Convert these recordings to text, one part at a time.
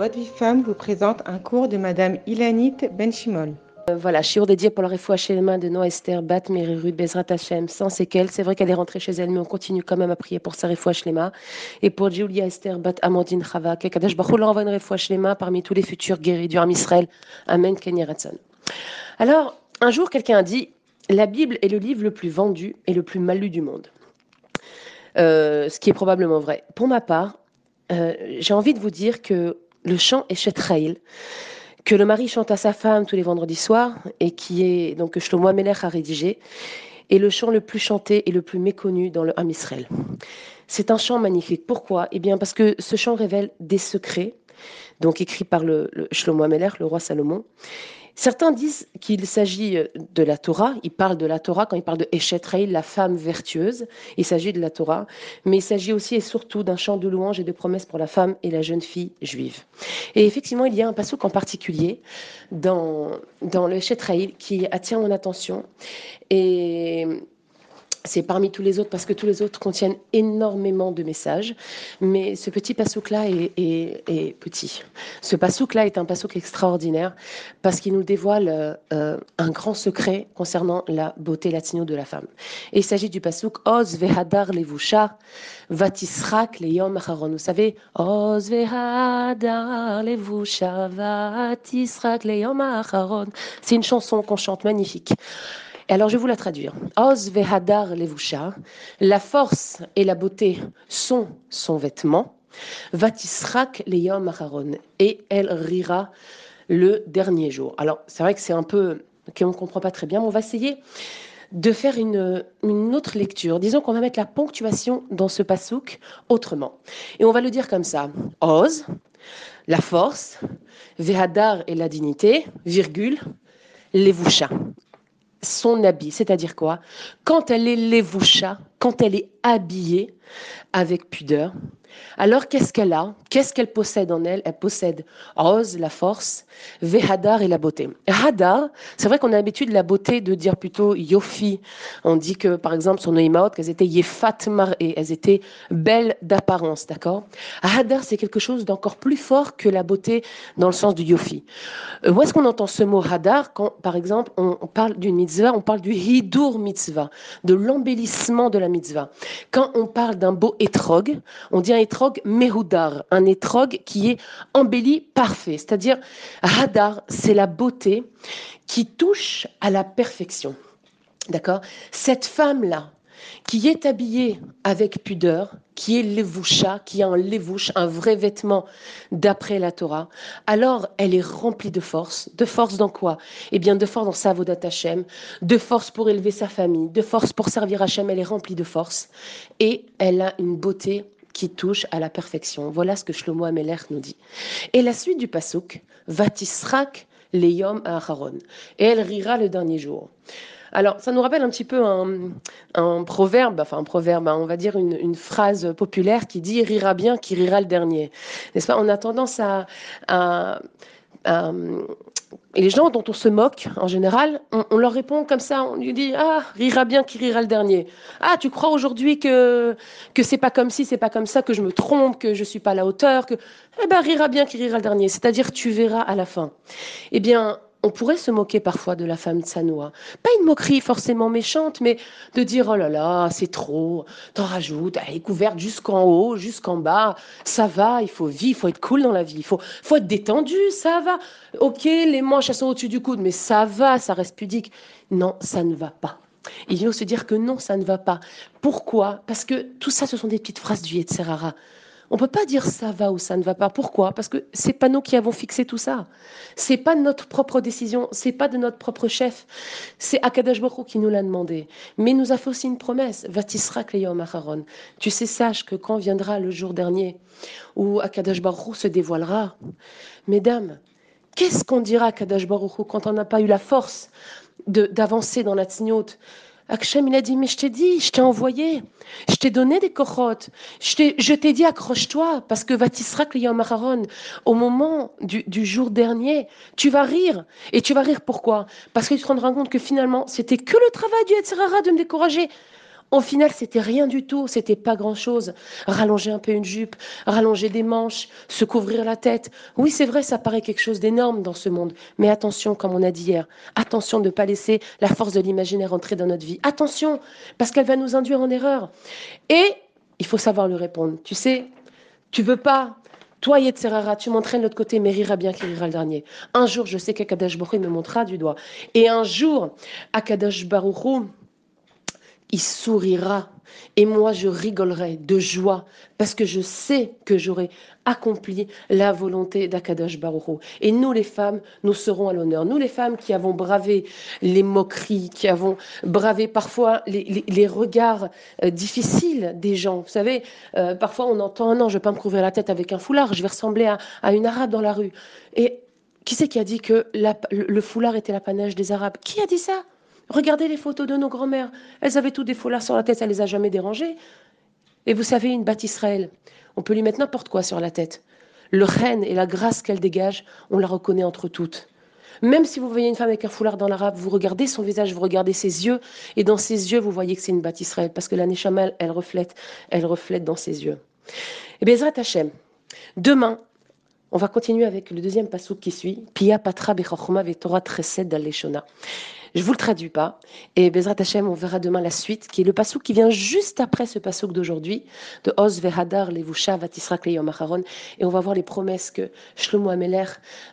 Votre vie femme vous présente un cours de Madame Ilanit Benchimol. Euh, voilà, shiur dédié pour la mains de Noah Esther Bat Merirud Bezrat Hashem, sans séquelles. C'est vrai qu'elle est rentrée chez elle, mais on continue quand même à prier pour sa réfoua mains. Et pour Julia Esther Bat Amandine Chava, Kadash Baruch leur envoie une réfoua mains parmi tous les futurs guéris du Ham Israël. Amen, Kenny Alors, un jour, quelqu'un a dit La Bible est le livre le plus vendu et le plus mal lu du monde. Euh, ce qui est probablement vrai. Pour ma part, euh, j'ai envie de vous dire que le chant Eshet que le mari chante à sa femme tous les vendredis soirs et qui est donc que Shlomo Amelech a rédigé, est le chant le plus chanté et le plus méconnu dans le Ham Israël. C'est un chant magnifique. Pourquoi? Eh bien parce que ce chant révèle des secrets, donc écrit par le, le Shlomo Amelech, le roi Salomon, Certains disent qu'il s'agit euh, de la Torah. Ils parlent de la Torah quand ils parlent de Eshet la femme vertueuse. Il s'agit de la Torah. Mais il s'agit aussi et surtout d'un chant de louange et de promesses pour la femme et la jeune fille juive. Et effectivement, il y a un passouk en particulier dans, dans le Eshet qui attire mon attention. C'est parmi tous les autres parce que tous les autres contiennent énormément de messages. Mais ce petit passouk-là est, petit. Ce passouk-là est un passouk extraordinaire parce qu'il nous dévoile euh, un grand secret concernant la beauté latino de la femme. Et il s'agit du passouk Oz vehadar levusha vatisrak leyom acharon. Vous savez, Oz vehadar levusha vatisrak leyom acharon. C'est une chanson qu'on chante magnifique alors je vais vous la traduire. Oz vehadar levusha, la force et la beauté sont son vêtement. Vatisrak leyom acharon, et elle rira le dernier jour. Alors c'est vrai que c'est un peu qu'on ne comprend pas très bien, mais on va essayer de faire une, une autre lecture. Disons qu'on va mettre la ponctuation dans ce pasouk autrement. Et on va le dire comme ça. Oz, la force, Vehadar et la dignité, virgule, Levusha son habit, c'est-à-dire quoi? Quand elle est levoucha, quand elle est habillée avec pudeur, alors qu'est-ce qu'elle a? Qu'est-ce qu'elle possède en elle? Elle possède rose, la force, vehadar et la beauté. Hadar, c'est vrai qu'on a l'habitude la beauté de dire plutôt yofi. On dit que par exemple sur Noïmaot, qu'elles étaient yefat et elles étaient belles d'apparence, d'accord? Hadar, c'est quelque chose d'encore plus fort que la beauté dans le sens du yofi. Euh, où est-ce qu'on entend ce mot hadar quand par exemple on, parle d'une mitzvah, on parle du hidur mitzvah, de l'embellissement de la mitzvah. Quand on parle d'un beau étrog, on dit un étrog mehudar, un étrog qui est embelli parfait. C'est-à-dire, hadar, c'est la beauté qui touche à la perfection. D'accord? Cette femme-là, qui est habillée avec pudeur, qui est levoucha, qui a un levouche, un vrai vêtement d'après la Torah, alors elle est remplie de force. De force dans quoi? Eh bien, de force dans sa vodat Hashem, de force pour élever sa famille, de force pour servir Hashem, elle est remplie de force. Et elle a une beauté qui touche à la perfection. Voilà ce que Shlomo Ameler nous dit. Et la suite du pasuk, Vatisrak leyom aharon. Et elle rira le dernier jour. Alors, ça nous rappelle un petit peu un, proverbe, enfin un proverbe, hein, on va dire une, phrase populaire qui dit rira bien qui rira le dernier. N'est-ce pas? On a tendance à, les gens dont on se moque, en général, on, leur répond comme ça, on lui dit Ah, rira bien qui rira le dernier. Ah, tu crois aujourd'hui que, que c'est pas comme si, c'est pas comme ça, que je me trompe, que je suis pas à la hauteur, que. Eh ben, rira bien qui rira le dernier. C'est-à-dire, tu verras à la fin. Eh bien, on pourrait se moquer parfois de la femme Tsanoa. Pas une moquerie forcément méchante, mais de dire oh là là, c'est trop, t'en rajoutes, elle est couverte jusqu'en haut, jusqu'en bas, ça va, il faut vivre, il faut être cool dans la vie, il faut, faut être détendu, ça va. Ok, les manches elles sont au-dessus du coude, mais ça va, ça reste pudique. Non, ça ne va pas. Il faut se dire que non, ça ne va pas. Pourquoi? Parce que tout ça, ce sont des petites phrases du Yetzerara. On peut pas dire ça va ou ça ne va pas. Pourquoi? Parce que c'est pas nous qui avons fixé tout ça. C'est pas notre propre décision. C'est pas de notre propre chef. C'est Akadash Baruch qui nous l'a demandé. Mais il nous a fait aussi une promesse. Vatisra kleyom acharon. Tu sais, sache que quand viendra le jour dernier où Akadash Baruch se dévoilera, mesdames, qu'est-ce qu'on dira à Akadash Baruch quand on n'a pas eu la force d'avancer dans la tignote Hachem, il a dit, mais je t'ai dit, je t'ai envoyé, je t'ai donné des cochotes, je t'ai dit, accroche-toi, parce que Vatisrak Yom au moment du, du, jour dernier, tu vas rire. Et tu vas rire pourquoi? Parce que tu te rendras compte que finalement, c'était que le travail du Etzerara de me décourager. Au final, c'était rien du tout, c'était pas grand-chose. Rallonger un peu une jupe, rallonger des manches, se couvrir la tête. Oui, c'est vrai, ça paraît quelque chose d'énorme dans ce monde. Mais attention, comme on a dit hier, attention de ne pas laisser la force de l'imaginaire entrer dans notre vie. Attention, parce qu'elle va nous induire en erreur. Et il faut savoir lui répondre. Tu sais, tu veux pas toi, Yetzerara, tu m'entraînes de l'autre côté, mais rira bien qui rira le dernier. Un jour, je sais qu'Akadash Baruch me montrera du doigt. Et un jour, Akadash Baruch il sourira. Et moi, je rigolerai de joie parce que je sais que j'aurai accompli la volonté d'Akadosh Baruch Et nous, les femmes, nous serons à l'honneur. Nous, les femmes qui avons bravé les moqueries, qui avons bravé parfois les, regards euh, difficiles des gens. Vous savez, euh, parfois on entend non, je ne vais pas me couvrir la tête avec un foulard, je vais ressembler à, à une arabe dans la rue. Et qui c'est qui a dit que le foulard était l'apanage des arabes? Qui a dit ça? Regardez les photos de nos grands-mères. Elles avaient tout des foulards sur la tête, ça les a jamais dérangées. Et vous savez, une batte Israël, on peut lui mettre n'importe quoi sur la tête. Le reine et la grâce qu'elle dégage, on la reconnaît entre toutes. Même si vous voyez une femme avec un foulard dans l'arabe, vous regardez son visage, vous regardez ses yeux, et dans ses yeux, vous voyez que c'est une batte Israël, parce que la elle reflète, elle reflète dans ses yeux. Et bien, Zrat Hashem, demain, on va continuer avec le deuxième passouk qui suit, Pia Patra Bechachoma Vetora Tresed Daleshona. Je vous le traduis pas. Et Bezrat Hashem, on verra demain la suite, qui est le pasouk qui vient juste après ce pasouk d'aujourd'hui, de Oz Vehadar Levusha Vatisra Kleyom Acharon. Et on va voir les promesses que Shlomo Ameler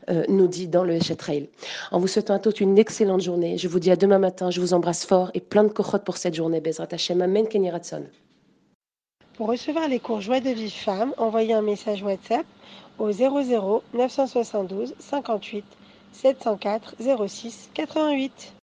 euh, nous dit dans le Eshetrail. En vous souhaitant à tous une excellente journée. Je vous dis à demain matin. Je vous embrasse fort et plein de kochot pour cette journée. Bezrat Hashem. Amen. Kenyiratson. Pour recevoir les cours Joie de vie femme, envoyez un message WhatsApp au 00 972 58 704 06 88.